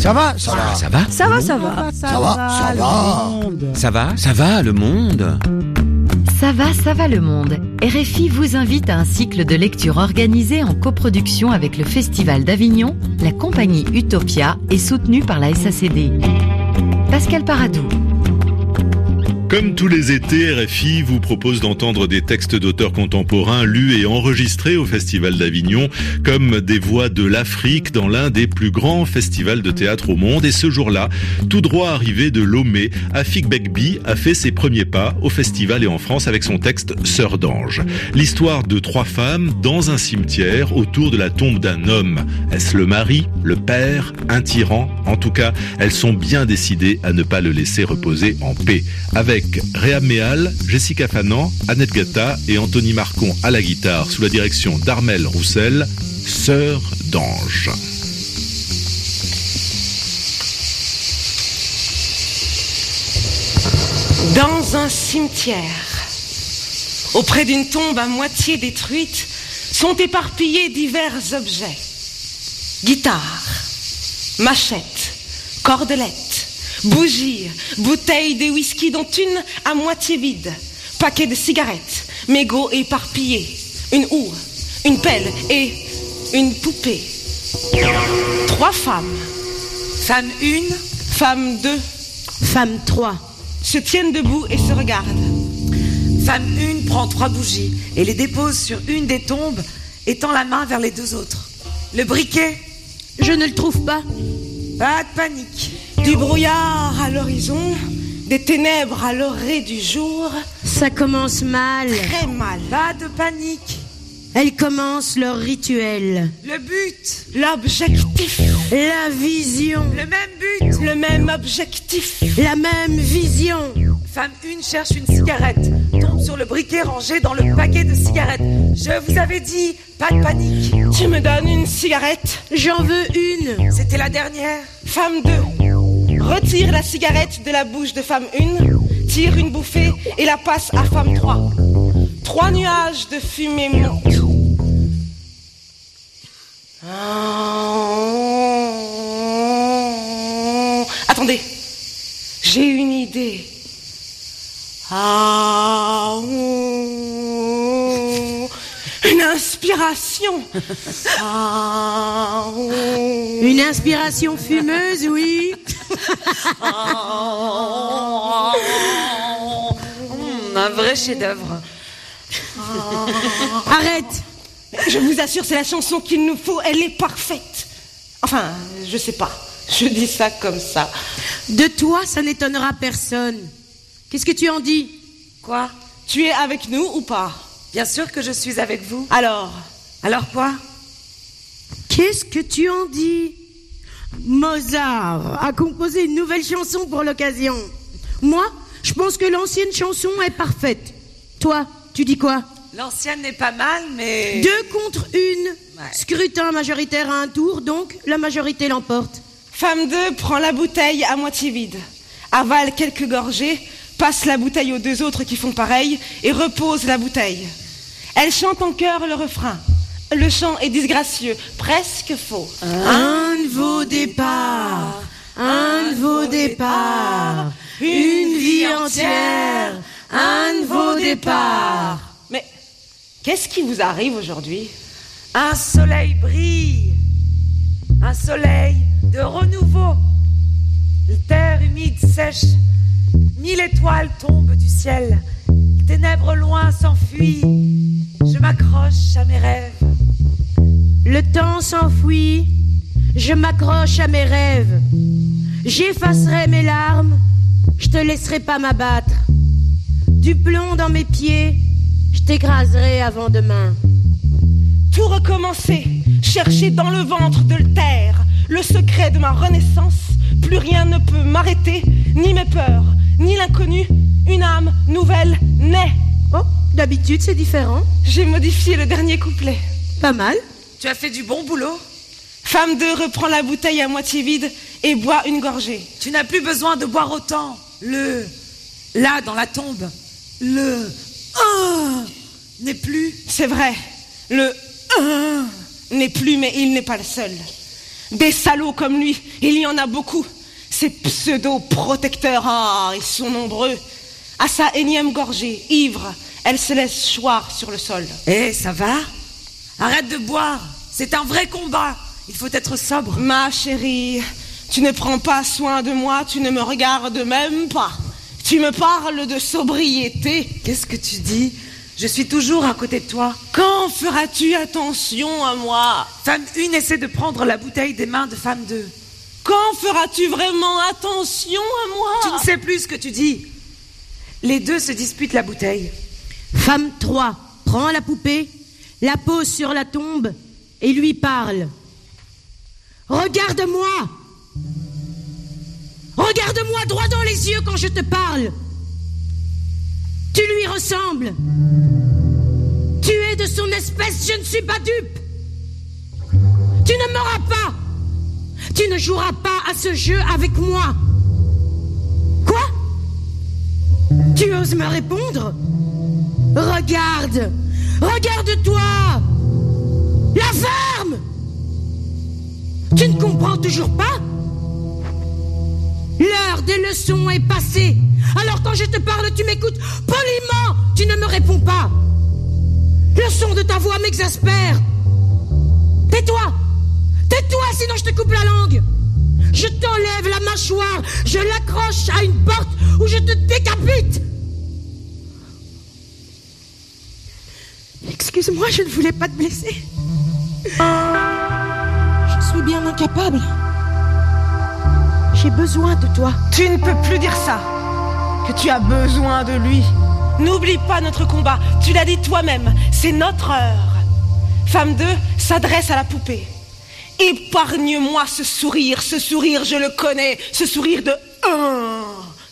Ça va, ça va. Ça va Ça va, ça va. Ça va, ça va. Ça va Ça va, le monde Ça va, ça va le monde. RFI vous invite à un cycle de lecture organisé en coproduction avec le Festival d'Avignon, la compagnie Utopia et soutenu par la SACD. Pascal Paradou. Comme tous les étés, RFI vous propose d'entendre des textes d'auteurs contemporains lus et enregistrés au Festival d'Avignon, comme des voix de l'Afrique dans l'un des plus grands festivals de théâtre au monde. Et ce jour-là, tout droit arrivé de Lomé, Afik Bekbi a fait ses premiers pas au festival et en France avec son texte Sœur d'ange. L'histoire de trois femmes dans un cimetière autour de la tombe d'un homme. Est-ce le mari, le père, un tyran? En tout cas, elles sont bien décidées à ne pas le laisser reposer en paix. Réa Méal, Jessica Fanan, Annette Gatta et Anthony Marcon à la guitare sous la direction d'Armel Roussel, Sœur d'ange. Dans un cimetière, auprès d'une tombe à moitié détruite, sont éparpillés divers objets. Guitare, machette, cordelette, bougies, bouteilles de whisky dont une à moitié vide, paquet de cigarettes, mégots éparpillés, une houe, une pelle et une poupée. Trois femmes, Femme 1, femmes 2, femme 3. se tiennent debout et se regardent. Femme 1 prend trois bougies et les dépose sur une des tombes, étend la main vers les deux autres. Le briquet, Je ne le trouve pas. pas de panique. Du brouillard à l'horizon, des ténèbres à l'orée du jour, Ça commence mal. très mal. Pas de panique. Elles commencent leur rituel. Le but, L'objectif, La vision. le même but. le même objectif. La même vision. Femme 1 cherche une cigarette, tombe sur le briquet rangé dans le paquet de cigarettes. Je vous avais dit, pas de panique. Tu me donnes une cigarette, J'en veux une. C'était la dernière. femme 2. Retire la cigarette de la bouche de femme 1, tire une bouffée et la passe à femme 3. Trois nuages de fumée montent. Attendez, j'ai une idée. Ah, une inspiration. Ah, Une inspiration fumeuse, oui. Un vrai chef-d'œuvre. Arrête. Je vous assure, c'est la chanson qu'il nous faut. Elle est parfaite. Enfin, je sais pas. Je dis ça comme ça. De toi, ça n'étonnera personne. Qu'est-ce que tu en dis? Quoi? Tu es avec nous ou pas? Bien sûr que je suis avec vous. Alors, Alors quoi? Qu'est-ce que tu en dis? Mozart a composé une nouvelle chanson pour l'occasion. Moi, je pense que l'ancienne chanson est parfaite. Toi, tu dis quoi? L'ancienne n'est pas mal, mais... Deux contre une. Ouais. Scrutin majoritaire à un tour, donc la majorité l'emporte. femme 2 prend la bouteille à moitié vide, avale quelques gorgées, passe la bouteille aux deux autres qui font pareil et repose la bouteille. Elle chante en chœur le refrain. Le chant est disgracieux, presque faux. Un de vos départs, un de vos départs, une vie entière, un de vos départs. Mais qu'est-ce qui vous arrive aujourd'hui? Un soleil brille. Un soleil de renouveau. La terre humide sèche. Mille étoiles tombent du ciel. Ténèbres loin s'enfuient. Je m'accroche à mes rêves. Le temps s'enfuit, je m'accroche à mes rêves. J'effacerai mes larmes, je te laisserai pas m'abattre. Du plomb dans mes pieds, je t'écraserai avant demain. Tout recommencer, chercher dans le ventre de le terre, le secret de ma renaissance. Plus rien ne peut m'arrêter, ni mes peurs, ni l'inconnu. Une âme nouvelle naît. Oh, d'habitude c'est différent. J'ai modifié le dernier couplet. Pas mal. Tu as fait du bon boulot. Femme 2 reprend la bouteille à moitié vide et boit une gorgée. Tu n'as plus besoin de boire autant. Le là dans la tombe. Le ah n'est plus. C'est vrai, le 1 n'est plus, mais il n'est pas le seul. Des salauds comme lui, il y en a beaucoup. Ces pseudo-protecteurs, ah, ils sont nombreux. À sa énième gorgée, ivre, elle se laisse choir sur le sol. Eh, ça va? Arrête de boire. C'est un vrai combat. Il faut être sobre. Ma chérie, tu ne prends pas soin de moi, tu ne me regardes même pas. Tu me parles de sobriété. Qu'est-ce que tu dis? Je suis toujours à côté de toi. Quand feras-tu attention à moi? Femme 1 essaie de prendre la bouteille des mains de femme 2. Quand feras-tu vraiment attention à moi? Tu ne sais plus ce que tu dis. Les deux se disputent la bouteille. Femme 3 prend la poupée, la pose sur la tombe et lui parle. Regarde-moi Regarde-moi droit dans les yeux quand je te parle. Tu lui ressembles. Tu es de son espèce, je ne suis pas dupe. Tu ne m'auras pas. Tu ne joueras pas à ce jeu avec moi. Quoi? Tu oses me répondre? Regarde Regarde-toi La ferme Tu ne comprends toujours pas L'heure des leçons est passée. Alors quand je te parle, tu m'écoutes poliment. Tu ne me réponds pas. Le son de ta voix m'exaspère. Tais-toi. Tais-toi, sinon je te coupe la langue. Je t'enlève la mâchoire. Je l'accroche à une porte ou je te décapite. Excuse-moi, je ne voulais pas te blesser. Je suis bien incapable. J'ai besoin de toi. Tu ne peux plus dire ça. Que tu as besoin de lui. N'oublie pas notre combat. Tu l'as dit toi-même. C'est notre heure. Femme 2 s'adresse à la poupée. Épargne-moi ce sourire. Ce sourire, je le connais. Ce sourire de.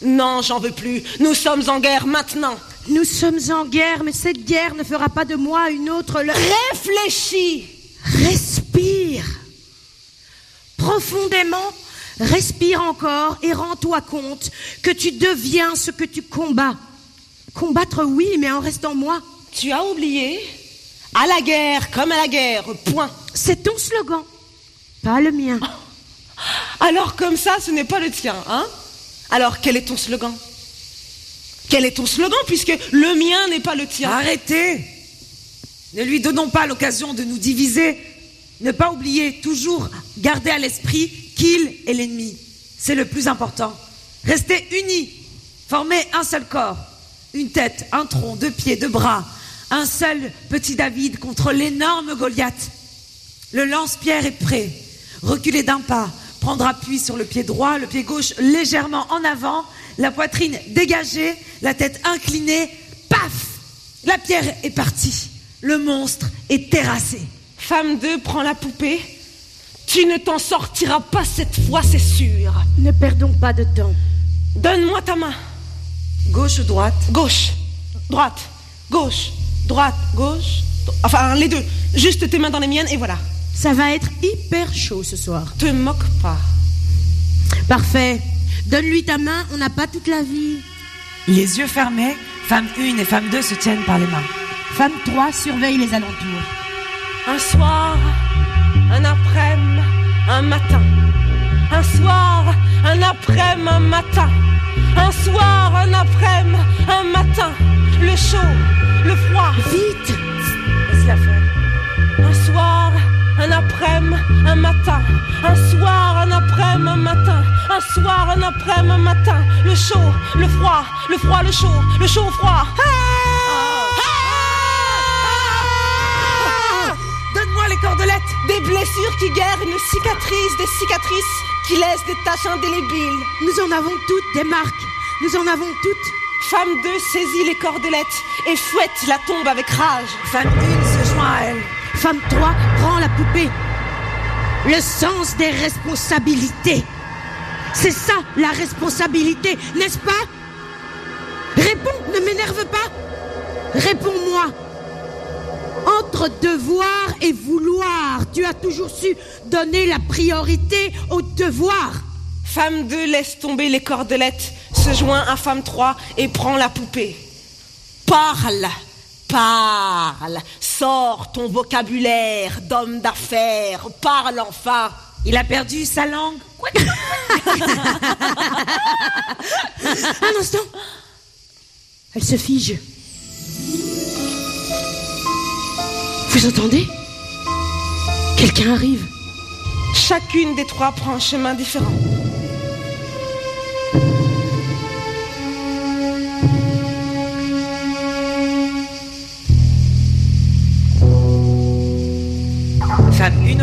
Non, j'en veux plus. Nous sommes en guerre maintenant. Nous sommes en guerre, mais cette guerre ne fera pas de moi une autre. Le... Réfléchis. Respire. Profondément, respire encore et rends-toi compte que tu deviens ce que tu combats. Combattre, oui, mais en restant moi. Tu as oublié? À la guerre comme à la guerre, point. C'est ton slogan, pas le mien. Alors comme ça, ce n'est pas le tien, hein? Alors quel est ton slogan? Quel est ton slogan puisque le mien n'est pas le tien Arrêtez Ne lui donnons pas l'occasion de nous diviser. Ne pas oublier, toujours garder à l'esprit qu'il est l'ennemi. C'est le plus important. Restez unis. Formez un seul corps. Une tête, un tronc, deux pieds, deux bras. Un seul petit David contre l'énorme Goliath. Le lance-pierre est prêt. Reculez d'un pas. Prendre appui sur le pied droit, le pied gauche légèrement en avant, la poitrine dégagée, la tête inclinée. Paf La pierre est partie. Le monstre est terrassé. Femme 2 prend la poupée. Tu ne t'en sortiras pas cette fois, c'est sûr. Ne perdons pas de temps. Donne-moi ta main. Gauche ou droite Gauche, droite, gauche, droite, gauche. Enfin, les deux. Juste tes mains dans les miennes et voilà. Ça va être hyper chaud ce soir. Te moque pas. Parfait. Donne-lui ta main, on n'a pas toute la vie. Les yeux fermés, femme 1 et femme 2 se tiennent par les mains. Femme 3 surveille les alentours. Un soir, un après-midi, un matin. Un soir, un après-midi, un matin. Un soir, un après-midi, un matin. Le chaud, le froid. Vite Laisse-la faire. Un soir, un après-midi, un matin. Un soir, un après-midi, un matin. Un soir, un après-midi, un matin. Le chaud, le froid, le froid, le chaud, le chaud, froid. Donne-moi les cordelettes. Des blessures qui guèrent, une cicatrice, des cicatrices qui laissent des taches indélébiles. Nous en avons toutes des marques. Nous en avons toutes. Femme 2 saisit les cordelettes et fouette la tombe avec rage. Femme 1 se joint à elle. Femme 3 prend poupée. Le sens des responsabilités. C'est ça la responsabilité, n'est-ce pas? Réponds, ne m'énerve pas. Réponds-moi. Entre devoir et vouloir, tu as toujours su donner la priorité au devoir. Femme 2 laisse tomber les cordelettes, se joint à femme 3 et prend la poupée. Parle, parle, sors ton vocabulaire d'homme d'affaires, parle enfin. Il a perdu sa langue. Un instant. Elle se fige. Vous entendez? Quelqu'un arrive. Chacune des trois prend un chemin différent.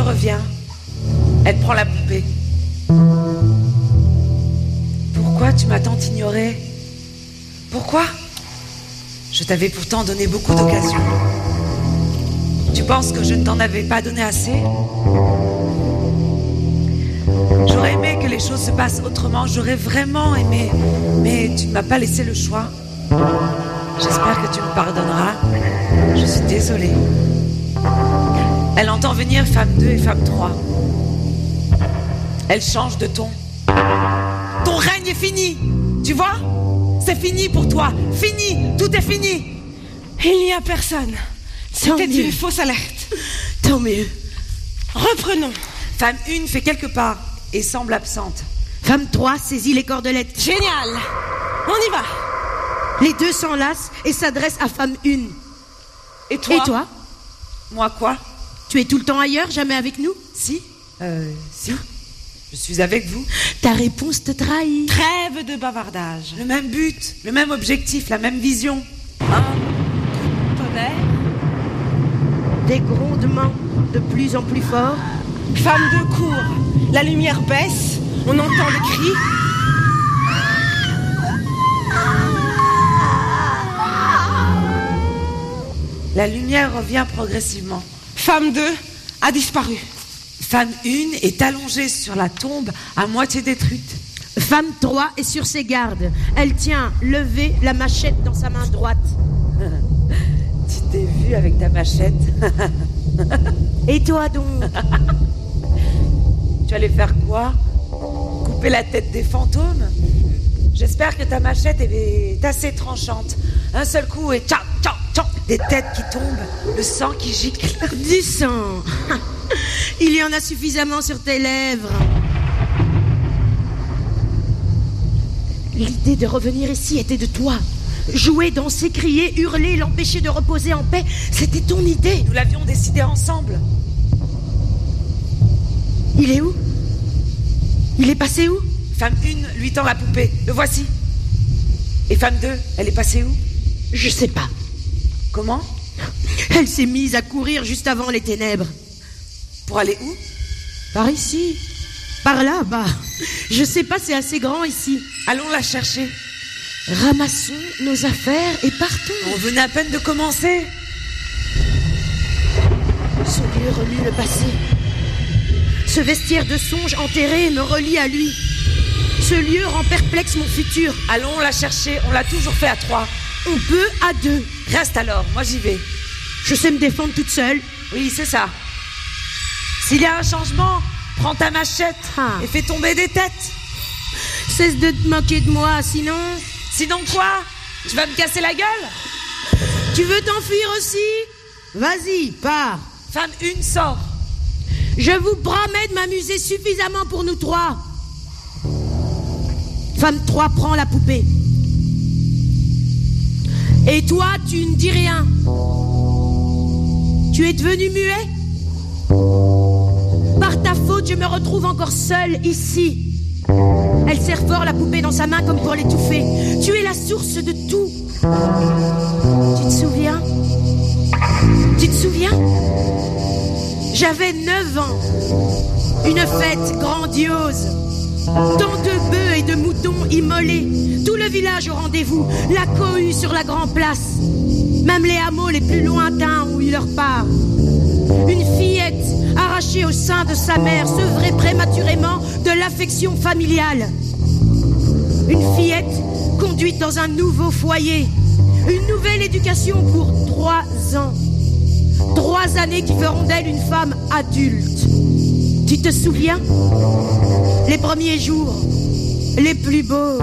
Revient. Elle prend la poupée. Pourquoi tu m'as tant ignoré Pourquoi? Je t'avais pourtant donné beaucoup d'occasions. Tu penses que je ne t'en avais pas donné assez? J'aurais aimé que les choses se passent autrement, j'aurais vraiment aimé, mais tu ne m'as pas laissé le choix. J'espère que tu me pardonneras. Je suis désolée. Elle entend venir femme 2 et femme 3. Elle change de ton. Ton règne est fini. Tu vois? C'est fini pour toi. Fini. Tout est fini. Il n'y a personne. C'était une fausse alerte. Tant mieux. Reprenons. Femme 1 fait quelques pas et semble absente. Femme 3 saisit les cordelettes. Génial. On y va. Les deux s'enlacent et s'adressent à femme 1. Et toi? Et toi? Moi quoi? Tu es tout le temps ailleurs, jamais avec nous? Si Euh, si. Je suis avec vous. Ta réponse te trahit. Trêve de bavardage. Le même but, le même objectif, la même vision. Un coup de tonnerre. Des grondements de plus en plus forts. Femme de cour. La lumière baisse. On entend le cri. La lumière revient progressivement. Femme 2 a disparu. Femme 1 est allongée sur la tombe à moitié détruite. Femme 3 est sur ses gardes. Elle tient levée la machette dans sa main droite. Tu t'es vu avec ta machette Et toi donc? Tu allais faire quoi? Couper la tête des fantômes? J'espère que ta machette est assez tranchante. Un seul coup et tcha tcha Des têtes qui tombent, le sang qui gicle. Du sang. Il y en a suffisamment sur tes lèvres. L'idée de revenir ici était de toi. Jouer, danser, crier, hurler, l'empêcher de reposer en paix, c'était ton idée. Nous l'avions décidé ensemble. Il est où? Il est passé où? Femme 1 lui tend la poupée. Le voici. Et femme 2, elle est passée où? Je sais pas. Comment Elle s'est mise à courir juste avant les ténèbres. Pour aller où Par ici. Par là, bah. Je sais pas, c'est assez grand ici. Allons la chercher. Ramassons nos affaires et partons. On venait à peine de commencer. Ce lieu remue le passé. Ce vestiaire de songe enterré me relie à lui. Ce lieu rend perplexe mon futur. Allons la chercher. On l'a toujours fait à trois. On peut à deux. Reste alors. Moi j'y vais. Je sais me défendre toute seule. Oui, c'est ça. S'il y a un changement, prends ta machette Ah. et fais tomber des têtes. Cesse de te moquer de moi, sinon. Sinon quoi? Tu vas me casser la gueule? Tu veux t'enfuir aussi? Vas-y, pars. Femme 1 sort. Je vous promets de m'amuser suffisamment pour nous trois. Femme 3 prend la poupée. Et toi, tu ne dis rien. Tu es devenu muet Par ta faute, je me retrouve encore seule ici. Elle serre fort la poupée dans sa main comme pour l'étouffer. Tu es la source de tout. Tu te souviens? Tu te souviens? J'avais 9 ans. Une fête grandiose. Tant de bœufs et de moutons immolés. Tout le village au rendez-vous. La cohue sur la grande place. Même les hameaux les plus lointains ont eu leur part. Une fillette arrachée au sein de sa mère, sevrée prématurément de l'affection familiale. Une fillette conduite dans un nouveau foyer. Une nouvelle éducation pour trois ans. Trois années qui feront d'elle une femme adulte. Tu te souviens? Les premiers jours, les plus beaux,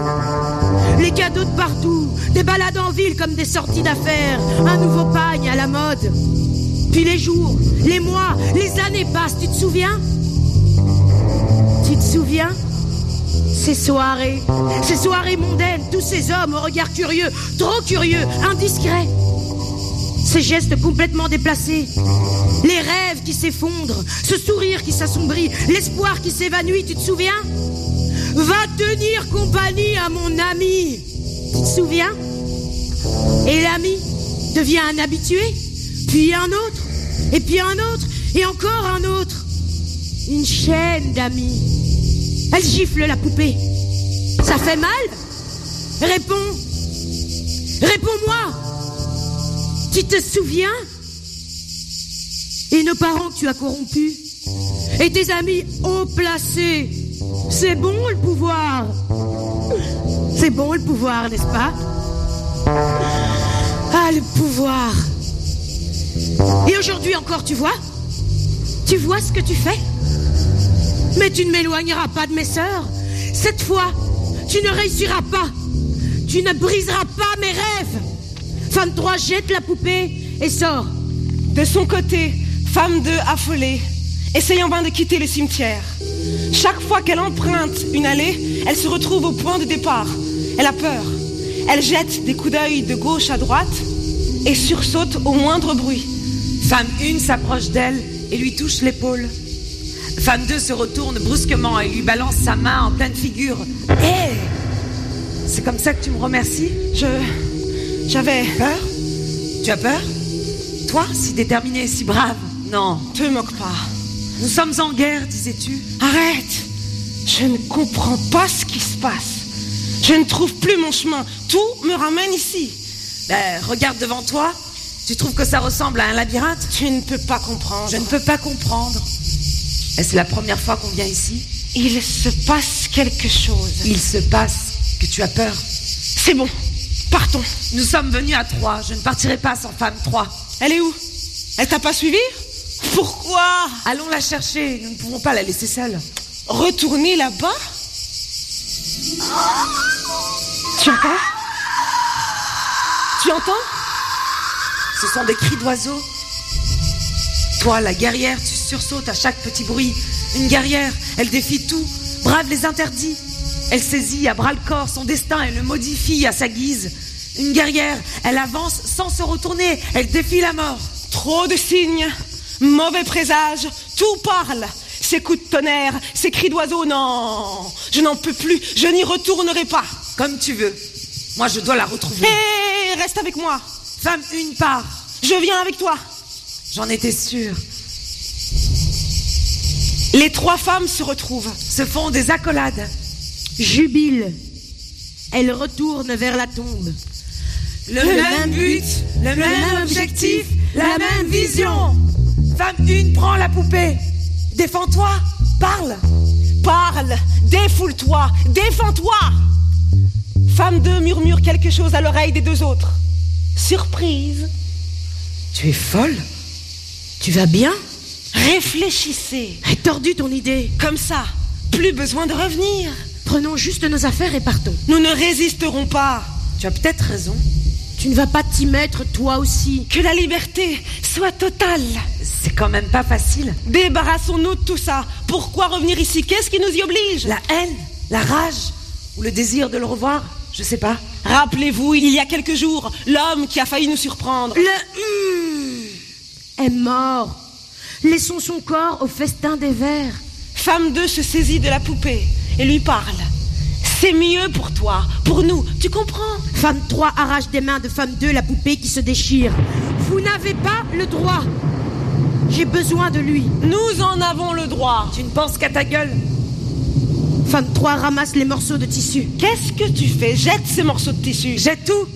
les cadeaux de partout, des balades en ville comme des sorties d'affaires, un nouveau pagne à la mode. Puis les jours, les mois, les années passent, tu te souviens? Tu te souviens? Ces soirées, ces soirées mondaines, tous ces hommes au regard curieux, trop curieux, indiscrets. Ces gestes complètement déplacés, les rêves qui s'effondrent, ce sourire qui s'assombrit, l'espoir qui s'évanouit, tu te souviens? Va tenir compagnie à mon ami. Tu te souviens? Et l'ami devient un habitué, puis un autre, et puis un autre, et encore un autre. Une chaîne d'amis. Elle gifle la poupée. Ça fait mal? Réponds. Réponds-moi. Tu te souviens? Et nos parents que tu as corrompus. Et tes amis haut placés. C'est bon le pouvoir. C'est bon le pouvoir, n'est-ce pas? Ah, le pouvoir. Et aujourd'hui encore, tu vois? Tu vois ce que tu fais? Mais tu ne m'éloigneras pas de mes sœurs. Cette fois, tu ne réussiras pas. Tu ne briseras pas mes rêves. Femme 3 jette la poupée et sort. De son côté, femme 2 affolée, essayant vain de quitter le cimetière. Chaque fois qu'elle emprunte une allée, elle se retrouve au point de départ. Elle a peur. Elle jette des coups d'œil de gauche à droite et sursaute au moindre bruit. Femme 1 s'approche d'elle et lui touche l'épaule. Femme 2 se retourne brusquement et lui balance sa main en pleine figure. Hé C'est comme ça que tu me remercies? Je. J'avais. Peur? Tu as peur? Toi, si déterminé, si brave Non. Te moque pas. Nous sommes en guerre, disais-tu Arrête Je ne comprends pas ce qui se passe. Je ne trouve plus mon chemin. Tout me ramène ici. Ben, regarde devant toi. Tu trouves que ça ressemble à un labyrinthe? Tu ne peux pas comprendre. Je ne peux pas comprendre. Est-ce la première fois qu'on vient ici? Il se passe quelque chose. Il se passe que tu as peur. C'est bon. Partons. Nous sommes venus à trois. Je ne partirai pas sans femme trois. Elle est où? Elle t'a pas suivi? Pourquoi Allons la chercher. Nous ne pouvons pas la laisser seule. Retourner là-bas Tu entends Tu entends Ce sont des cris d'oiseaux. Toi, la guerrière, tu sursautes à chaque petit bruit. Une guerrière, elle défie tout, brave les interdits. Elle saisit à bras le corps son destin et le modifie à sa guise. Une guerrière, elle avance sans se retourner, elle défie la mort. Trop de signes, mauvais présage, tout parle. Ces coups de tonnerre, ces cris d'oiseaux, non, je n'en peux plus, je n'y retournerai pas. Comme tu veux. Moi, je dois la retrouver. Hé, reste avec moi. Femme, une part. Je viens avec toi. J'en étais sûre. Les trois femmes se retrouvent. Se font des accolades. Jubile. Elle retourne vers la tombe. Le, même but, le même objectif, la même vision. Femme une, prends la poupée. Défends-toi, parle. Parle, défoule-toi, défends-toi. Femme 2 murmure quelque chose à l'oreille des deux autres. Surprise. Tu es folle Tu vas bien Réfléchissez. Est tordu ton idée. Comme ça, plus besoin de revenir. Prenons juste nos affaires et partons. Nous ne résisterons pas. Tu as peut-être raison. Tu ne vas pas t'y mettre toi aussi. Que la liberté soit totale. C'est quand même pas facile. Débarrassons-nous de tout ça. Pourquoi revenir ici? Qu'est-ce qui nous y oblige? La haine, la rage ou le désir de le revoir Je sais pas. Rappelez-vous, il y a quelques jours, l'homme qui a failli nous surprendre. Le hum est mort. Laissons son corps au festin des vers. Femme 2 se saisit de la poupée et lui parle. C'est mieux pour toi, pour nous, tu comprends? Femme 3 arrache des mains de femme 2 la poupée qui se déchire. Vous n'avez pas le droit. J'ai besoin de lui. Nous en avons le droit. Tu ne penses qu'à ta gueule Femme 3 ramasse les morceaux de tissu. Qu'est-ce que tu fais? Jette ces morceaux de tissu. Jette tout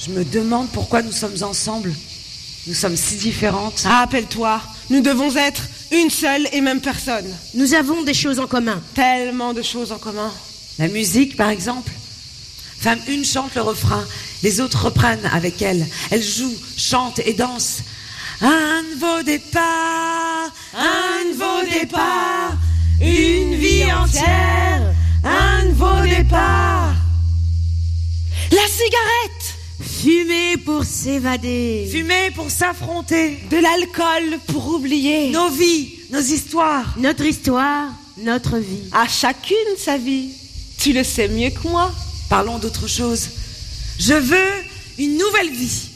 Je me demande pourquoi nous sommes ensemble. Nous sommes si différentes. Rappelle-toi, nous devons être une seule et même personne. Nous avons des choses en commun. Tellement de choses en commun. La musique, par exemple. Femme une chante le refrain, les autres reprennent avec elle. Elle joue, chante et danse. Un nouveau départ, un nouveau départ, une vie entière, un nouveau départ. La cigarette Fumer pour s'évader. Fumer pour s'affronter. De l'alcool pour oublier. Nos vies, nos histoires. Notre histoire, notre vie. À chacune sa vie. Tu le sais mieux que moi. Parlons d'autre chose. Je veux une nouvelle vie.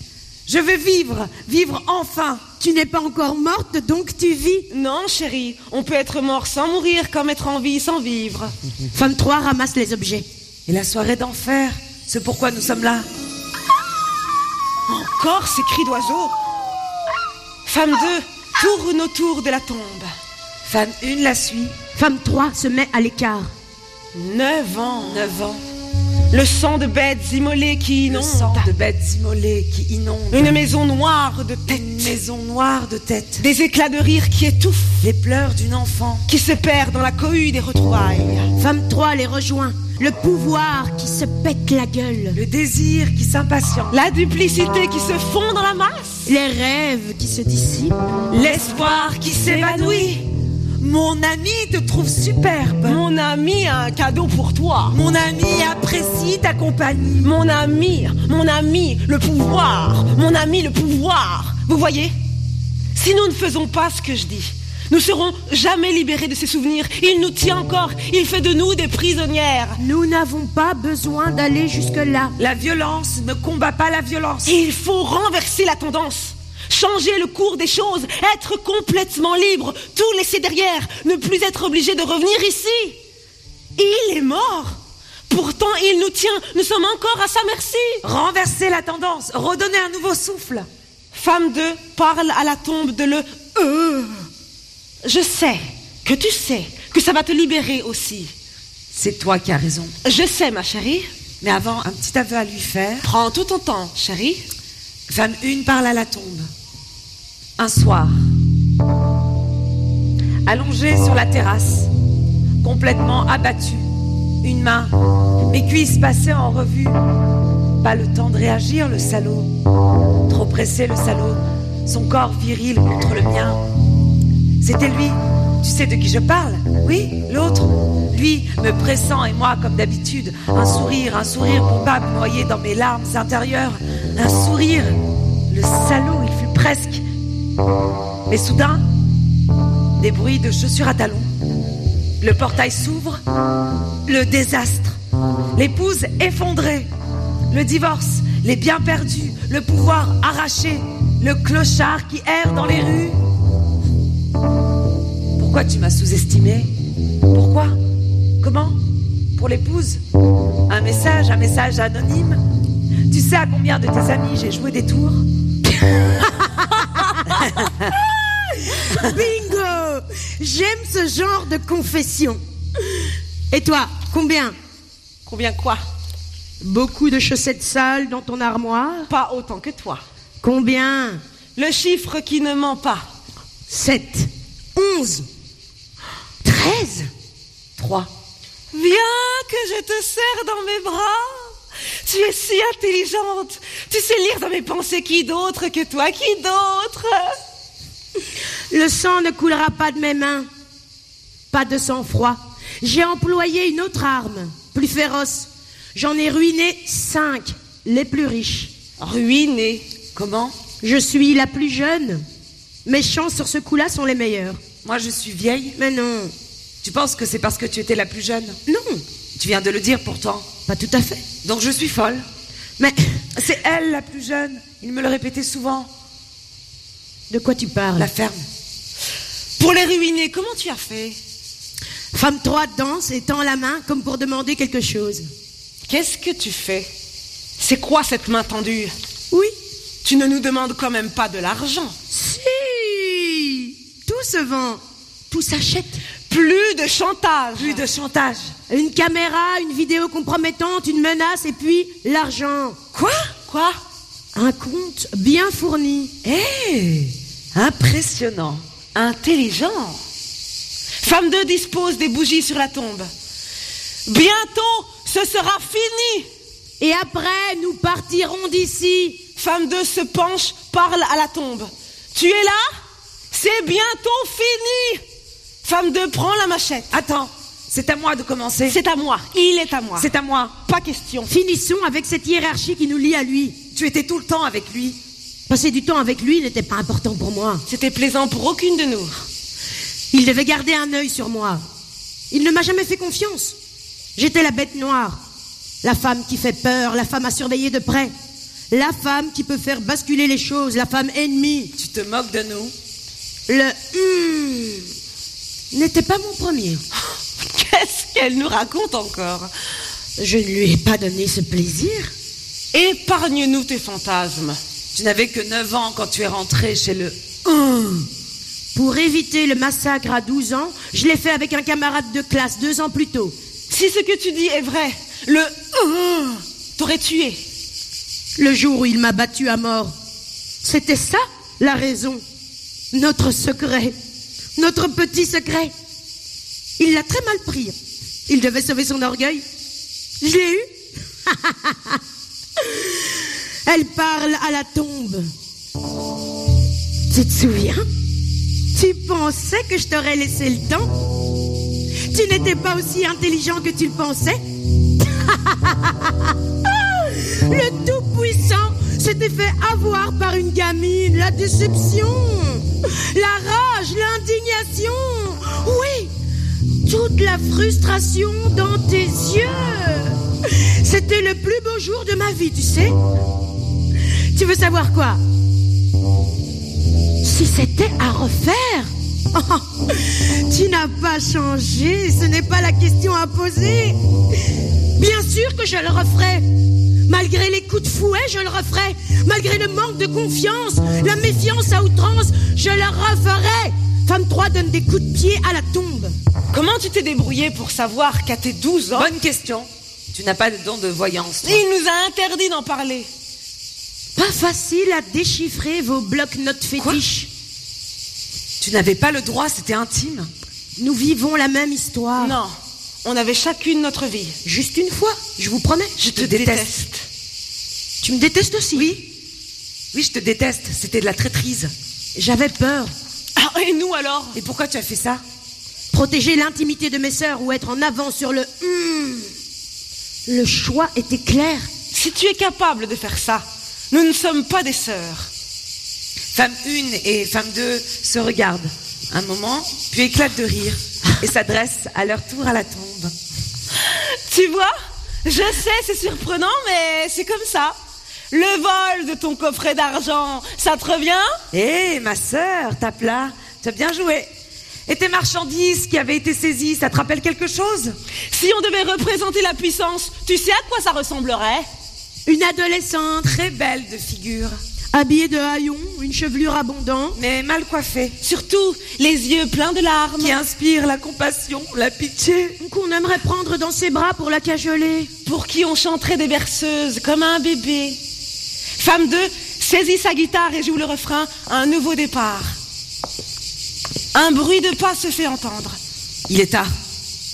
Je veux vivre, vivre enfin. Tu n'es pas encore morte, donc tu vis. Non, chérie, on peut être mort sans mourir comme être en vie sans vivre. Femme 3 ramasse les objets. Et la soirée d'enfer, c'est pourquoi nous sommes là. Encore ces cris d'oiseaux. Femme 2 tourne autour de la tombe. Femme 1 la suit. Femme 3 se met à l'écart. Neuf ans. Neuf ans. Le sang de bêtes immolées qui Le inonde. sang de bêtes immolées qui inondent. Une maison noire de têtes. Une maison noire de tête. Des éclats de rire qui étouffent. Les pleurs d'une enfant. Qui se perdent dans la cohue des retrouvailles. Femme 3 les rejoint. Le pouvoir qui se pète la gueule. Le désir qui s'impatiente. La duplicité qui se fond dans la masse. Les rêves qui se dissipent. L'espoir qui s'évanouit. Mon ami te trouve superbe. Mon ami a un cadeau pour toi. Mon ami apprécie ta compagnie. Mon ami, mon ami, le pouvoir. Mon ami, le pouvoir. Vous voyez? Si nous ne faisons pas ce que je dis, nous serons jamais libérés de ces souvenirs. Il nous tient encore. Il fait de nous des prisonnières. Nous n'avons pas besoin d'aller jusque-là. La violence ne combat pas la violence. Il faut renverser la tendance. Changer le cours des choses, être complètement libre, tout laisser derrière, ne plus être obligé de revenir ici. Il est mort. Pourtant, il nous tient. Nous sommes encore à sa merci. Renverser la tendance, redonner un nouveau souffle. Femme 2 parle à la tombe de le euh. Je sais que tu sais que ça va te libérer aussi. C'est toi qui as raison. Je sais, ma chérie. Mais avant, un petit aveu à lui faire. Prends tout ton temps, chérie. Femme 1 parle à la tombe. Un soir, allongé sur la terrasse, complètement abattu, une main, mes cuisses passées en revue. Pas le temps de réagir, le salaud. Trop pressé, le salaud. Son corps viril contre le mien. C'était lui. Tu sais de qui je parle? Oui, l'autre. Lui, me pressant et moi, comme d'habitude, un sourire, un sourire pour pas me noyer dans mes larmes intérieures. Un sourire. Le salaud, il fut presque. Mais soudain, des bruits de chaussures à talons. Le portail s'ouvre. Le désastre. L'épouse effondrée. Le divorce. Les biens perdus. Le pouvoir arraché. Le clochard qui erre dans les rues. Pourquoi tu m'as sous-estimé? Pourquoi? Comment? Pour l'épouse? Un message, un message anonyme? Tu sais à combien de tes amis j'ai joué des tours? Bingo J'aime ce genre de confession. Et toi, combien Combien quoi Beaucoup de chaussettes sales dans ton armoire Pas autant que toi. Combien Le chiffre qui ne ment pas. 7, 11, 13, 3. Viens que je te serre dans mes bras. Tu es si intelligente. Tu sais lire dans mes pensées qui d'autre que toi, qui d'autre? Le sang ne coulera pas de mes mains. Pas de sang-froid. J'ai employé une autre arme, plus féroce. J'en ai ruiné cinq, les plus riches. Ruiné. Comment? Je suis la plus jeune. Mes chances sur ce coup-là sont les meilleures. Moi je suis vieille. Mais non, Tu penses que c'est parce que tu étais la plus jeune? Non, Tu viens de le dire pourtant. pas tout à fait. Donc je suis folle. Mais C'est elle la plus jeune. Il me le répétait souvent. de quoi tu parles? La ferme. Pour les ruiner, comment tu as fait? Femme 3 danse et tend la main comme pour demander quelque chose. Qu'est-ce que tu fais? C'est quoi cette main tendue? Oui, Tu ne nous demandes quand même pas de l'argent. si Tout se vend, tout s'achète. Plus de chantage. Plus de chantage. Une caméra, une vidéo compromettante, une menace et puis l'argent. Quoi? Quoi? Un compte bien fourni. Hé Impressionnant. Intelligent. Femme 2 dispose des bougies sur la tombe. Bientôt, ce sera fini. Et après, nous partirons d'ici. Femme 2 se penche, parle à la tombe. Tu es là? C'est bientôt fini. Femme 2 prend la machette. Attends, c'est à moi de commencer. C'est à moi. Il est à moi. C'est à moi. pas question. Finissons avec cette hiérarchie qui nous lie à lui. Tu étais tout le temps avec lui. Passer du temps avec lui n'était pas important pour moi. C'était plaisant pour aucune de nous. Il devait garder un œil sur moi. Il ne m'a jamais fait confiance. J'étais la bête noire, la femme qui fait peur, la femme à surveiller de près, la femme qui peut faire basculer les choses, la femme ennemie. Tu te moques de nous Le hum n'était pas mon premier. Qu'est-ce qu'elle nous raconte encore? Je ne lui ai pas donné ce plaisir. Épargne-nous tes fantasmes. Tu n'avais que 9 ans quand tu es rentré chez le... Pour éviter le massacre à 12 ans, je l'ai fait avec un camarade de classe deux ans plus tôt. Si ce que tu dis est vrai, le t'aurait tué. Le jour où il m'a battu à mort. C'était ça la raison. Notre secret. Notre petit secret. Il l'a très mal pris. Il devait sauver son orgueil. Je l'ai eu. Elle parle à la tombe. Tu te souviens? Tu pensais que je t'aurais laissé le temps? Tu n'étais pas aussi intelligent que tu le pensais? Le Tout-Puissant s'était fait avoir par une gamine, la déception, la rage, l'indignation. Oui, toute la frustration dans tes yeux. C'était le plus beau jour de ma vie, tu sais. Tu veux savoir quoi? Si c'était à refaire tu n'as pas changé, ce n'est pas la question à poser. Bien sûr que je le referai. Malgré les coups de fouet, je le referai. Malgré le manque de confiance, la méfiance à outrance, je le referai. Femme 3 donne des coups de pied à la tombe. Comment tu t'es débrouillé pour savoir qu'à tes 12 ans, Bonne question. Tu n'as pas de don de voyance. toi. il nous a interdit d'en parler Pas facile à déchiffrer vos blocs-notes fétiches. Tu n'avais pas le droit, c'était intime. Nous vivons la même histoire. Non, on avait chacune notre vie. Juste une fois, je vous promets. Je te, te déteste. déteste. Tu me détestes aussi? Oui Oui, je te déteste. C'était de la traîtrise. J'avais peur. Ah, et nous alors? Et pourquoi tu as fait ça? Protéger l'intimité de mes sœurs ou être en avant sur le hum. Le choix était clair. Si tu es capable de faire ça, nous ne sommes pas des sœurs. Femme 1 et femme 2 se regardent un moment, puis éclatent de rire et s'adressent à leur tour à la tombe. Tu vois Je sais, c'est surprenant, mais c'est comme ça. Le vol de ton coffret d'argent, ça te revient? Hé, ma sœur, tape là, tu as bien joué. Et tes marchandises qui avaient été saisies, ça te rappelle quelque chose? Si on devait représenter la puissance, tu sais à quoi ça ressemblerait? Une adolescente, Très belle de figure, habillée de haillons, une chevelure abondante. mais mal coiffée, Surtout les yeux pleins de larmes. qui inspire la compassion, la pitié. Qu'on aimerait prendre dans ses bras pour la cajoler. pour qui on chanterait des berceuses comme un bébé. Femme 2 saisit sa guitare et joue le refrain Un nouveau départ. Un bruit de pas se fait entendre. Il est tard.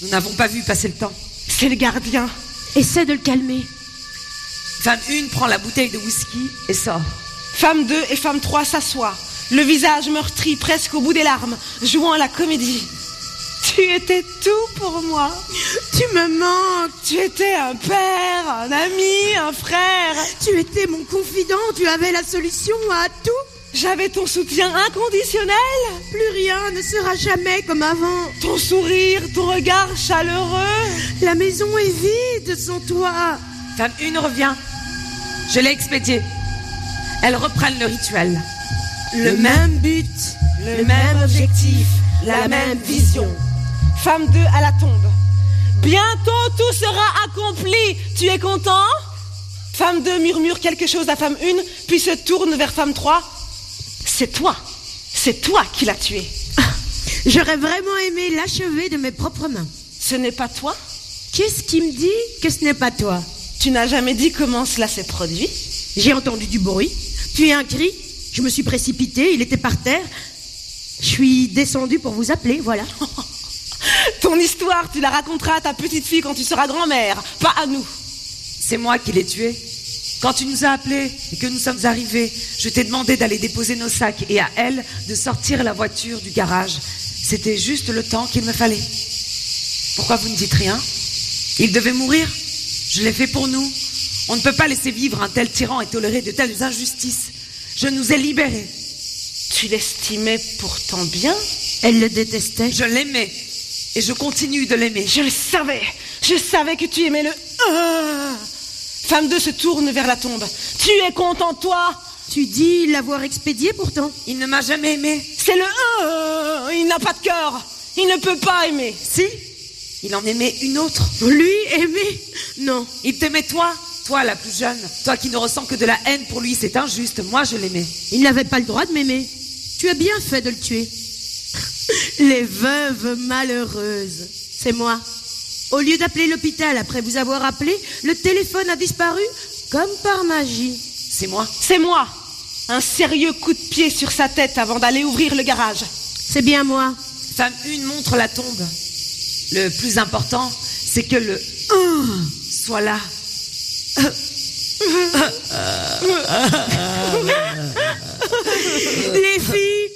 Nous n'avons pas vu passer le temps. C'est le gardien. Essaie de le calmer. Femme 1 prend la bouteille de whisky et sort. Femme 2 et femme 3 s'assoient, le visage meurtri presque au bout des larmes, jouant à la comédie. Tu étais tout pour moi. Tu me manques. Tu étais un père, un ami, un frère. Tu étais mon confident. Tu avais la solution à tout. J'avais ton soutien inconditionnel, Plus rien ne sera jamais comme avant. ton sourire, ton regard chaleureux. La maison est vide sans toi. Femme 1 revient. Je l'ai expédiée. Elles reprennent le rituel. Le même but, le même objectif, la même vision. Femme 2 à la tombe. Bientôt tout sera accompli. Tu es content? Femme 2 murmure quelque chose à femme 1, puis se tourne vers femme 3. C'est toi. C'est toi qui l'as tué. J'aurais vraiment aimé l'achever de mes propres mains. Ce n'est pas toi? Qu'est-ce qui me dit que ce n'est pas toi? Tu n'as jamais dit comment cela s'est produit? J'ai entendu du bruit, puis un cri. Je me suis précipitée, il était par terre. Je suis descendue pour vous appeler, voilà. Ton histoire, tu la raconteras à ta petite fille quand tu seras grand-mère, pas à nous. C'est moi qui l'ai tué. Quand tu nous as appelés et que nous sommes arrivés, je t'ai demandé d'aller déposer nos sacs et à elle de sortir la voiture du garage. C'était juste le temps qu'il me fallait. Pourquoi vous ne dites rien? Il devait mourir. Je l'ai fait pour nous. On ne peut pas laisser vivre un tel tyran et tolérer de telles injustices. Je nous ai libérés. Tu l'estimais pourtant bien Elle le détestait. Je l'aimais. Et je continue de l'aimer. Je le savais. Je savais que tu aimais le. Ah. Femme 2 se tourne vers la tombe. Tu es content, toi? Tu dis l'avoir expédié pourtant. Il ne m'a jamais aimé. C'est le. Ah. Il n'a pas de cœur. Il ne peut pas aimer. Si Il en aimait une autre. Lui aimer? Non. Il t'aimait toi? Toi, la plus jeune. Toi qui ne ressens que de la haine pour lui, c'est injuste. Moi, je l'aimais. Il n'avait pas le droit de m'aimer. Tu as bien fait de le tuer. Les veuves malheureuses. C'est moi. Au lieu d'appeler l'hôpital après vous avoir appelé, le téléphone a disparu comme par magie. C'est moi. C'est moi. Un sérieux coup de pied sur sa tête avant d'aller ouvrir le garage. C'est bien moi. Femme 1 montre la tombe. Le plus important, c'est que le 1 soit là. Les filles,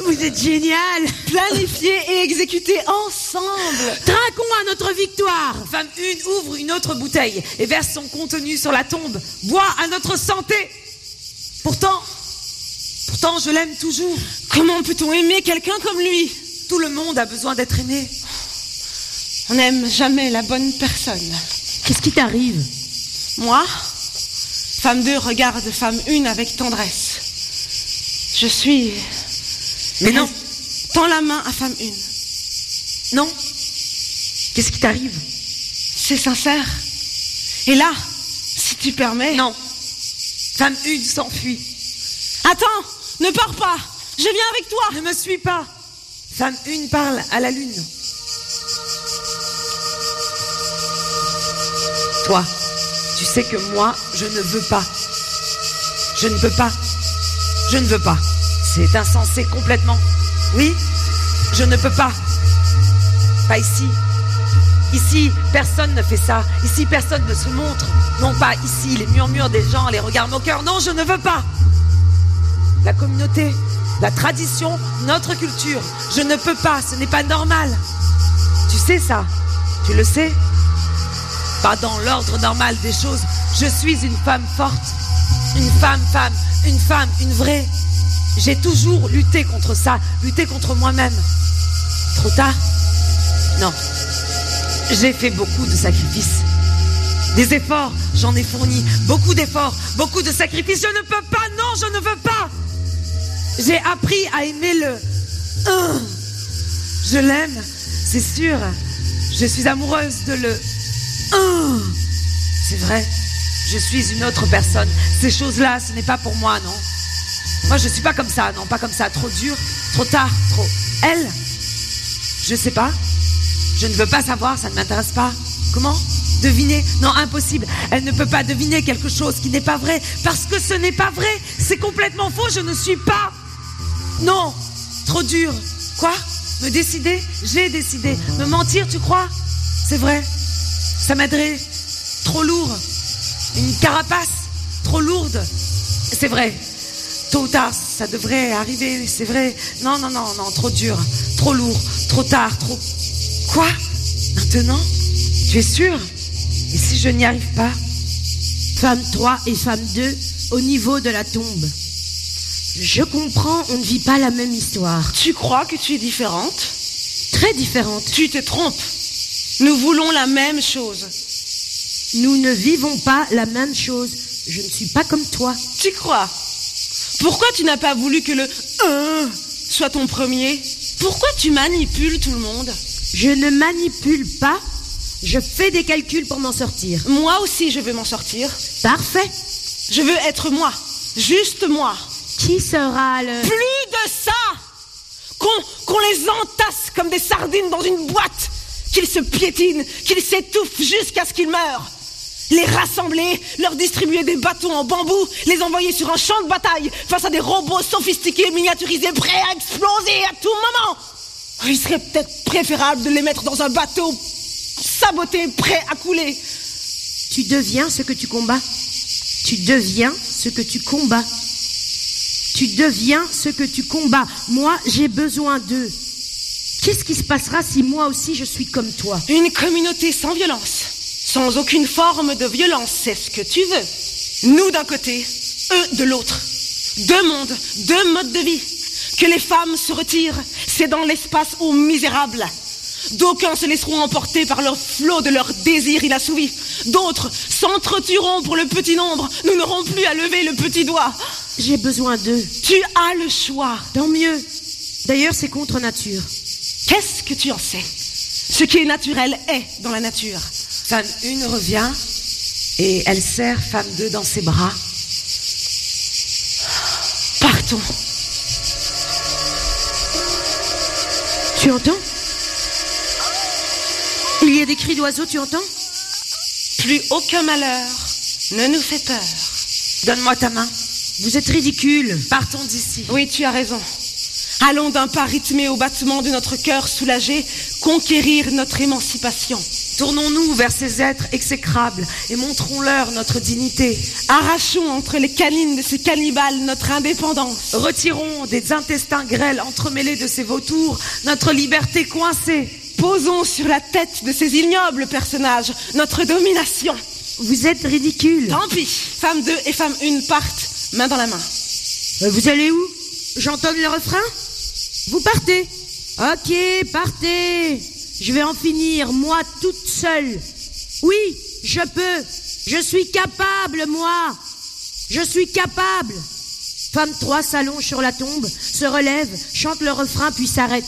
vous êtes géniales. Planifié et exécuté ensemble. Trinquons à notre victoire. Femme 1 ouvre une autre bouteille et verse son contenu sur la tombe. Bois à notre santé. Pourtant, pourtant, je l'aime toujours. Comment peut-on aimer quelqu'un comme lui? Tout le monde a besoin d'être aimé. On n'aime jamais la bonne personne. Qu'est-ce qui t'arrive? Moi, femme 2 regarde femme 1 avec tendresse. Je suis. Mais non, Tends la main à femme 1. non. Qu'est-ce qui t'arrive? C'est sincère. Et là, si tu permets. Non. Femme 1 s'enfuit. Attends, ne pars pas. Je viens avec toi. Ne me suis pas. Femme 1 parle à la lune. Toi, tu sais que moi, je ne veux pas. Je ne peux pas. Je ne veux pas. C'est insensé complètement. Oui, je ne peux pas. Pas ici. Ici, personne ne fait ça. Ici, personne ne se montre. Non pas ici, les murmures des gens, les regards moqueurs. Non, je ne veux pas. La communauté, la tradition, notre culture. Je ne peux pas, ce n'est pas normal. Tu sais ça Tu le sais Pas dans l'ordre normal des choses. Je suis une femme forte. Une femme, femme, une femme, une vraie. J'ai toujours lutté contre ça, lutté contre moi-même. Trop tard? Non. J'ai fait beaucoup de sacrifices. Des efforts, j'en ai fourni. Beaucoup d'efforts, beaucoup de sacrifices. Je ne peux pas, non, je ne veux pas. J'ai appris à aimer le. Je l'aime, c'est sûr. Je suis amoureuse de le un. C'est vrai. Je suis une autre personne. Ces choses-là, ce n'est pas pour moi, non. Moi, je suis pas comme ça, non, pas comme ça. Trop dur, trop tard, trop. Elle, je sais pas. Je ne veux pas savoir, ça ne m'intéresse pas. Comment Deviner? Non, impossible. Elle ne peut pas deviner quelque chose qui n'est pas vrai. Parce que ce n'est pas vrai. C'est complètement faux. Je ne suis pas. Non. Trop dur. Quoi? Me décider? J'ai décidé. Me mentir, tu crois? C'est vrai. Ça m'aiderait. Trop lourd. Une carapace. Trop lourde. C'est vrai. Tôt ou tard, ça devrait arriver. C'est vrai. Non, non, non, non. Trop dur. Trop lourd. Trop tard. Trop. Quoi? Maintenant? Tu es sûr? Et si je n'y arrive pas? Femme 3 et femme 2 au niveau de la tombe. Je comprends, on ne vit pas la même histoire. Tu crois que tu es différente? Très différente. Tu te trompes. Nous voulons la même chose. Nous ne vivons pas la même chose. Je ne suis pas comme toi. Tu crois? Pourquoi tu n'as pas voulu que le 1 soit ton premier? Pourquoi tu manipules tout le monde? Je ne manipule pas. Je fais des calculs pour m'en sortir. Moi aussi, je veux m'en sortir. Parfait. Je veux être moi. Juste moi. Qui sera le... Plus de ça Qu'on qu'on les entasse comme des sardines dans une boîte Qu'ils se piétinent, qu'ils s'étouffent jusqu'à ce qu'ils meurent les rassembler, leur distribuer des bâtons en bambou, les envoyer sur un champ de bataille face à des robots sophistiqués, miniaturisés, prêts à exploser à tout moment. Il serait peut-être préférable de les mettre dans un bateau saboté, prêt à couler. Tu deviens ce que tu combats. Tu deviens ce que tu combats. Tu deviens ce que tu combats. Moi, j'ai besoin d'eux. Qu'est-ce qui se passera si moi aussi je suis comme toi Une communauté sans violence, sans aucune forme de violence, c'est ce que tu veux. Nous d'un côté, eux de l'autre. Deux mondes, deux modes de vie. Que les femmes se retirent, c'est dans l'espace aux misérables. D'aucuns se laisseront emporter par leur flot de leurs désirs inassouvis. D'autres s'entretueront pour le petit nombre. Nous n'aurons plus à lever le petit doigt. J'ai besoin d'eux. Tu as le choix. Tant mieux. D'ailleurs, c'est contre nature. Qu'est-ce que tu en sais? Ce qui est naturel est dans la nature. Femme 1 revient et elle serre femme 2 dans ses bras. Partons. Tu entends? Il y a des cris d'oiseaux, tu entends? Plus aucun malheur ne nous fait peur. Donne-moi ta main. Vous êtes ridicule. Partons d'ici. Oui, tu as raison. Allons d'un pas rythmé au battement de notre cœur soulagé, conquérir notre émancipation. Tournons-nous vers ces êtres exécrables et montrons-leur notre dignité. Arrachons entre les canines de ces cannibales notre indépendance. Retirons des intestins grêles entremêlés de ces vautours notre liberté coincée. Posons sur la tête de ces ignobles personnages notre domination. Vous êtes ridicule. Tant pis, femme 2 et femme 1 partent, main dans la main. Vous allez où? J'entends le refrain? Vous partez. Ok, partez. Je vais en finir, moi, toute seule. Oui, je peux. Je suis capable, moi. Je suis capable. Femme 3 s'allonge sur la tombe, se relève, chante le refrain, puis s'arrête.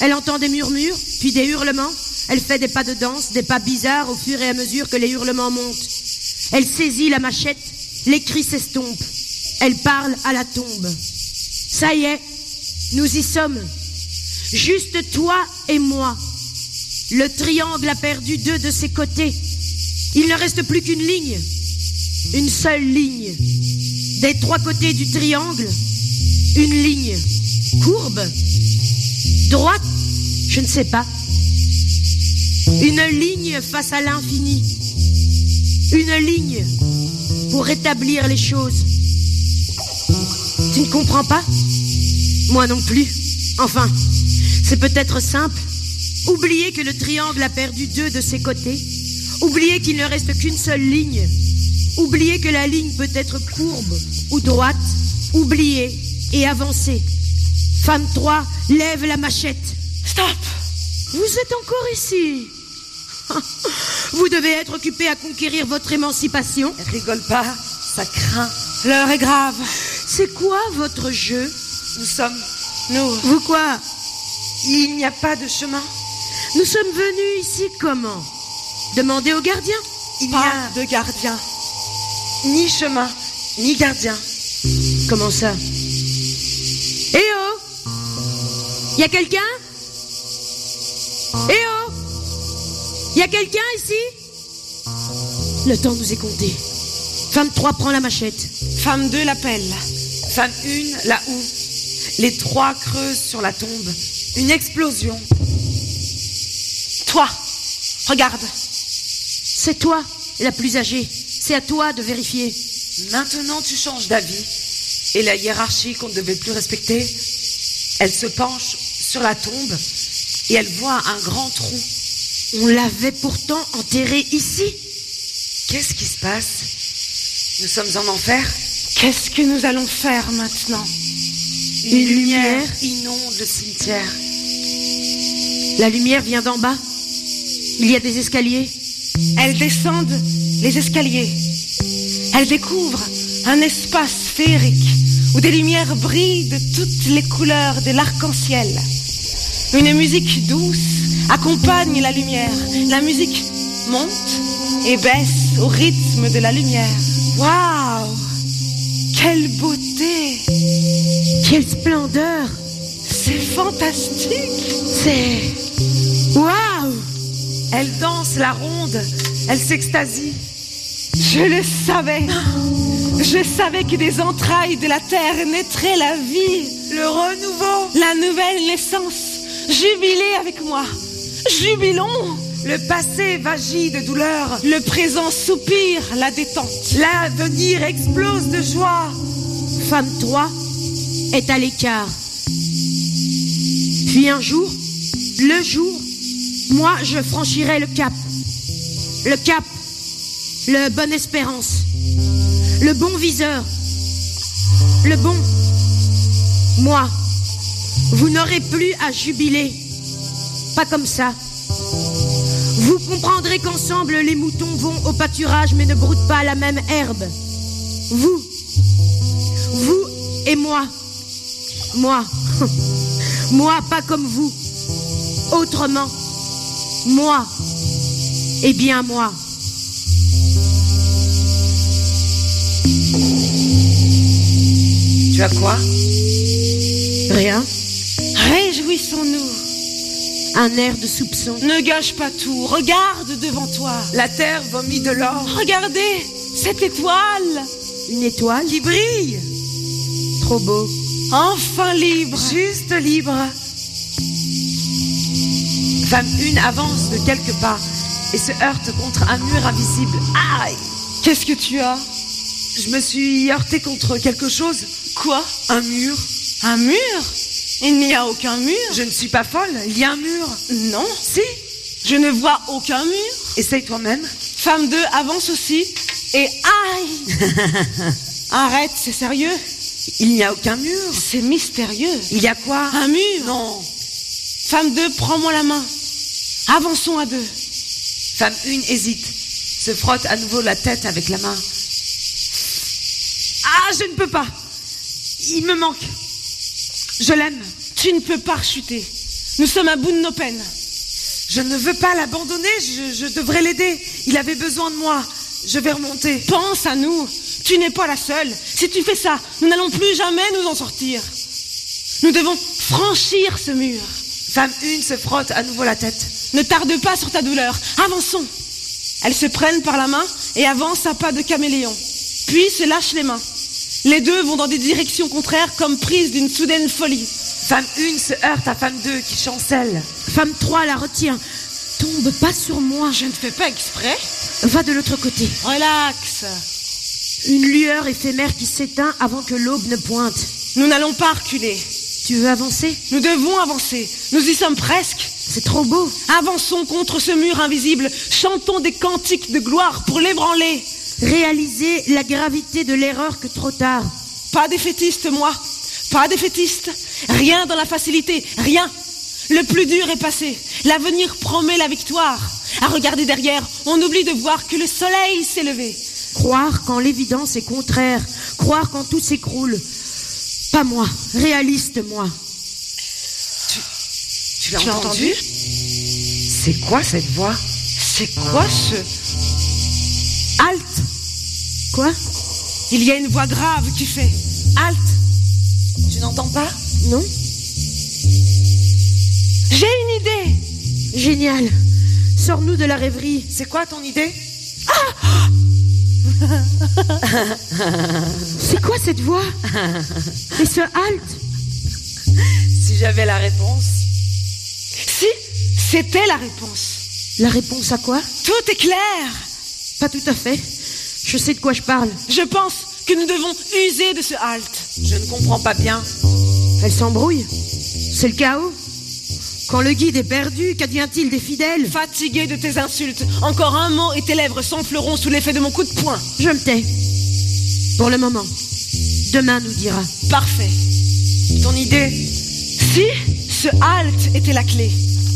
Elle entend des murmures, puis des hurlements. Elle fait des pas de danse, des pas bizarres au fur et à mesure que les hurlements montent. Elle saisit la machette, les cris s'estompent. Elle parle à la tombe. Ça y est, nous y sommes. Juste toi et moi. Le triangle a perdu deux de ses côtés. Il ne reste plus qu'une ligne. Une seule ligne. Des trois côtés du triangle, une ligne. Courbe Droite Je ne sais pas. Une ligne face à l'infini. Une ligne pour rétablir les choses. Tu ne comprends pas? Moi non plus. Enfin, c'est peut-être simple. Oubliez que le triangle a perdu deux de ses côtés. Oubliez qu'il ne reste qu'une seule ligne. Oubliez que la ligne peut être courbe ou droite. Oubliez et avancez. Femme 3, lève la machette. Stop Vous êtes encore ici. Vous devez être occupé à conquérir votre émancipation. Rigole pas, ça craint. L'heure est grave. C'est quoi votre jeu? Nous sommes. Nous, Vous quoi? Il n'y a pas de chemin. Nous sommes venus ici comment? Demandez au gardien. Il n'y pas a de gardien. ni chemin, ni gardien. Comment ça? Eh oh Y a quelqu'un? Eh oh Y a quelqu'un ici? Le temps nous est compté. Femme 3 prend la machette. Femme 2 l'appelle. Femme 1, là où Les trois creusent sur la tombe. Une explosion. Toi, regarde. C'est toi, la plus âgée. C'est à toi de vérifier. Maintenant, tu changes d'avis. Et la hiérarchie qu'on ne devait plus respecter, elle se penche sur la tombe et elle voit un grand trou. On l'avait pourtant enterré ici. Qu'est-ce qui se passe? Nous sommes en enfer? Qu'est-ce que nous allons faire maintenant? Une lumière inonde le cimetière. La lumière vient d'en bas. Il y a des escaliers. Elles descendent les escaliers. Elles découvrent un espace féerique où des lumières brillent de toutes les couleurs de l'arc-en-ciel. Une musique douce accompagne la lumière. La musique monte et baisse au rythme de la lumière. Waouh Quelle beauté. Quelle splendeur. C'est fantastique. C'est... Waouh. Elle danse la ronde, elle s'extasie. Je le savais. Je savais que des entrailles de la terre naîtrait la vie. Le renouveau, La nouvelle naissance. Jubilez avec moi. Jubilons le passé vagit de douleur. Le présent soupire la détente. L'avenir explose de joie. Femme 3 est à l'écart. Puis un jour, le jour, moi je franchirai le cap. Le cap, le bonne espérance, le bon viseur, le bon, moi, Vous n'aurez plus à jubiler. Pas comme ça. Vous comprendrez qu'ensemble les moutons vont au pâturage mais ne broutent pas la même herbe. Vous, vous et moi. Moi, moi pas comme vous. Autrement. Moi. Et bien moi. Tu as quoi? Rien. Réjouissons-nous. Un air de soupçon. Ne gâche pas tout. Regarde devant toi. La terre vomit de l'or Regardez cette étoile. Une étoile qui brille, Trop beau. Enfin libre. juste libre. Femme une avance de quelques pas et se heurte contre un mur invisible. Aïe Qu'est-ce que tu as? Je me suis heurtée contre quelque chose. Quoi? Un mur. Un mur? Il n'y a aucun mur. Je ne suis pas folle, il y a un mur. Non, Si je ne vois aucun mur. Essaye toi-même. Femme 2 avance aussi. Et aïe Arrête, c'est sérieux Il n'y a aucun mur. C'est mystérieux. Il y a quoi? Un mur Non. Femme 2, prends-moi la main. Avançons à deux. Femme une hésite, se frotte à nouveau la tête avec la main. Ah, je ne peux pas. Il me manque. Je l'aime. Tu ne peux pas chuter. Nous sommes à bout de nos peines. Je ne veux pas l'abandonner. Je, je devrais l'aider. Il avait besoin de moi. Je vais remonter. Pense à nous. Tu n'es pas la seule. Si tu fais ça, nous n'allons plus jamais nous en sortir. Nous devons franchir ce mur. Femme une se frotte à nouveau la tête. Ne tarde pas sur ta douleur. Avançons. Elles se prennent par la main et avancent à pas de caméléon. Puis se lâchent les mains. Les deux vont dans des directions contraires comme prises d'une soudaine folie. Femme une se heurte à femme deux qui chancelle. Femme 3 la retient. Tombe pas sur moi. Je ne fais pas exprès. Va de l'autre côté. Relax. Une lueur éphémère qui s'éteint avant que l'aube ne pointe. Nous n'allons pas reculer. Tu veux avancer? Nous devons avancer. Nous y sommes presque. C'est trop beau. Avançons contre ce mur invisible. Chantons des cantiques de gloire pour l'ébranler. Réaliser la gravité de l'erreur que trop tard. Pas défaitiste, moi. Pas défaitiste. Rien dans la facilité. Rien. Le plus dur est passé. L'avenir promet la victoire. À regarder derrière, on oublie de voir que le soleil s'est levé. Croire quand l'évidence est contraire. Croire quand tout s'écroule. Pas moi. Réaliste, moi. Tu l'as Tu as entendu, entendu? C'est quoi cette voix? C'est quoi ce... Quoi? Il y a une voix grave qui fait... Halte Tu n'entends pas? Non J'ai une idée. Génial. Sors-nous de la rêverie. C'est quoi ton idée? C'est quoi cette voix? Et ce halte? Si j'avais la réponse. Si, c'était la réponse. La réponse à quoi? Tout est clair. Pas tout à fait. Je sais de quoi je parle. Je pense que nous devons user de ce halte. Je ne comprends pas bien. Elle s'embrouille. C'est le chaos. Quand le guide est perdu, qu'advient-il des fidèles Fatigué de tes insultes, encore un mot et tes lèvres s'enfleront sous l'effet de mon coup de poing. Je me tais. Pour le moment. Demain nous dira. Parfait. Ton idée Si ce halte était la clé,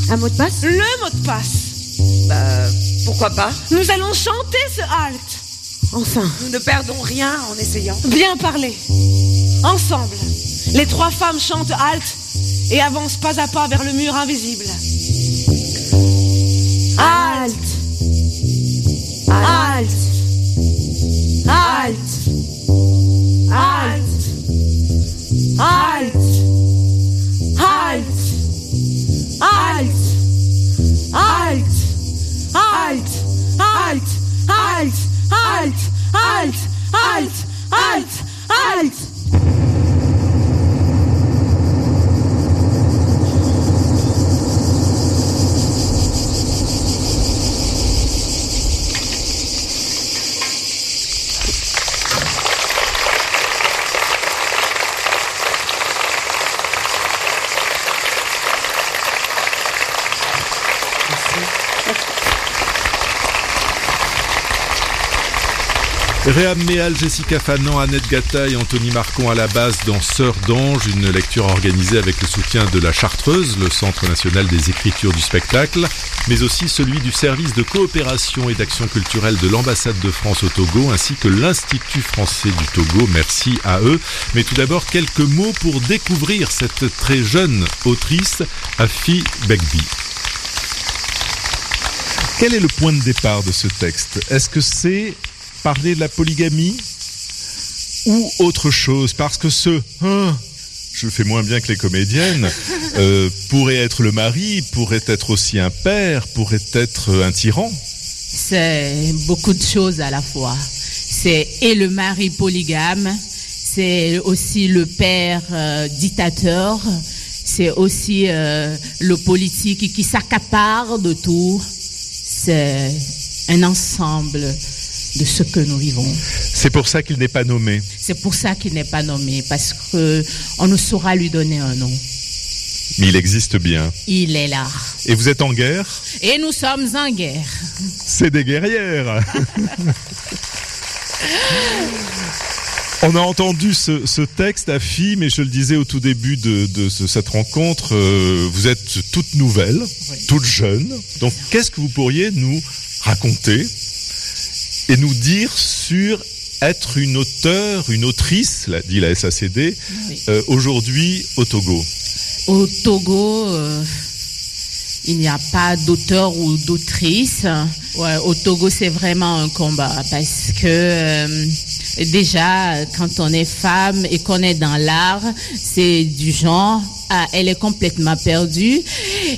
Un mot de passe le mot de passe, Bah, pourquoi pas nous allons chanter ce halte. Enfin. Nous ne perdons rien en essayant. Bien parlé. Ensemble, les trois femmes chantent halte et avancent pas à pas vers le mur invisible. Halte Halte Halte Halte Halte Halte Halte Halte Halte Halte Halte Halte halt, halt, halt, halt! Réam Méal, Jessica Fanan, Annette Gatta et Anthony Marcon à la base dans Sœur d'Ange, une lecture organisée avec le soutien de la Chartreuse, le Centre national des écritures du spectacle, mais aussi celui du service de coopération et d'action culturelle de l'ambassade de France au Togo, ainsi que l'Institut français du Togo. Merci à eux. Mais tout d'abord, quelques mots pour découvrir cette très jeune autrice, Afi Begbi. Quel est le point de départ de ce texte? Est-ce que c'est parler de la polygamie ou autre chose Parce que ce hein, je fais moins bien que les comédiennes, euh, pourrait être le mari, pourrait être aussi un père, pourrait être un tyran. C'est beaucoup de choses à la fois. C'est et le mari polygame, c'est aussi le père euh, dictateur, c'est aussi euh, le politique qui s'accapare de tout. C'est un ensemble de ce que nous vivons. C'est pour ça qu'il n'est pas nommé. C'est pour ça qu'il n'est pas nommé, parce que on ne saura lui donner un nom. Mais il existe bien. Il est là. Et vous êtes en guerre? Et nous sommes en guerre. C'est des guerrières. On a entendu ce, ce, texte à fille, mais je le disais au tout début de, de ce, cette rencontre, euh, vous êtes toute nouvelle, oui. toute jeune. Donc, qu'est-ce que vous pourriez nous raconter? Et nous dire sur être une auteure, une autrice, dit la SACD, oui. euh, aujourd'hui au Togo Au Togo, euh, il n'y a pas d'auteur ou d'autrice. Ouais, au Togo, c'est vraiment un combat parce que euh, déjà, quand on est femme et qu'on est dans l'art, c'est du genre ah, elle est complètement perdue.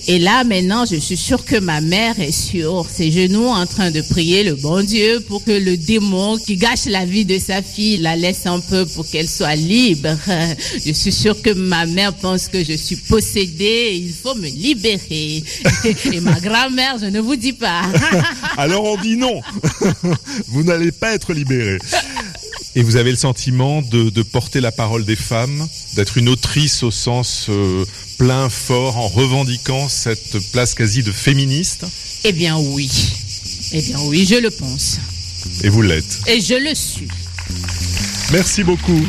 Et là, maintenant, je suis sûre que ma mère est sur ses genoux en train de prier le bon Dieu pour que le démon qui gâche la vie de sa fille la laisse un peu pour qu'elle soit libre. Je suis sûre que ma mère pense que je suis possédée. Il faut me libérer. Et ma grand-mère, je ne vous dis pas. Alors on dit non. Vous n'allez pas être libérée. Et vous avez le sentiment de, de, porter la parole des femmes, d'être une autrice au sens euh, plein, fort, en revendiquant cette place quasi de féministe? Eh bien oui. Eh bien oui, je le pense. Et vous l'êtes. Et je le suis. Merci beaucoup.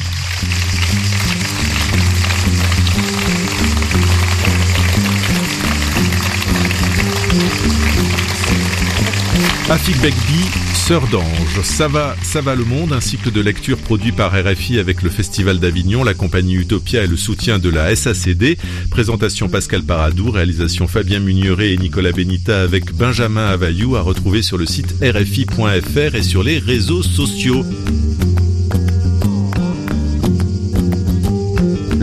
Afik Begbi, Sœur d'Ange, Ça va, ça va le monde, un cycle de lecture produit par RFI avec le Festival d'Avignon, la compagnie Utopia et le soutien de la SACD. Présentation Pascal Paradou, réalisation Fabien Munieret et Nicolas Benita avec Benjamin Avayou à retrouver sur le site rfi.fr et sur les réseaux sociaux.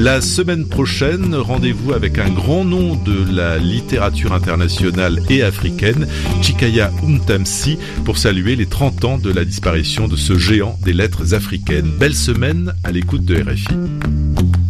La semaine prochaine, rendez-vous avec un grand nom de la littérature internationale et africaine, Chikaya Umtamsi, pour saluer les 30 ans de la disparition de ce géant des lettres africaines. Belle semaine à l'écoute de RFI.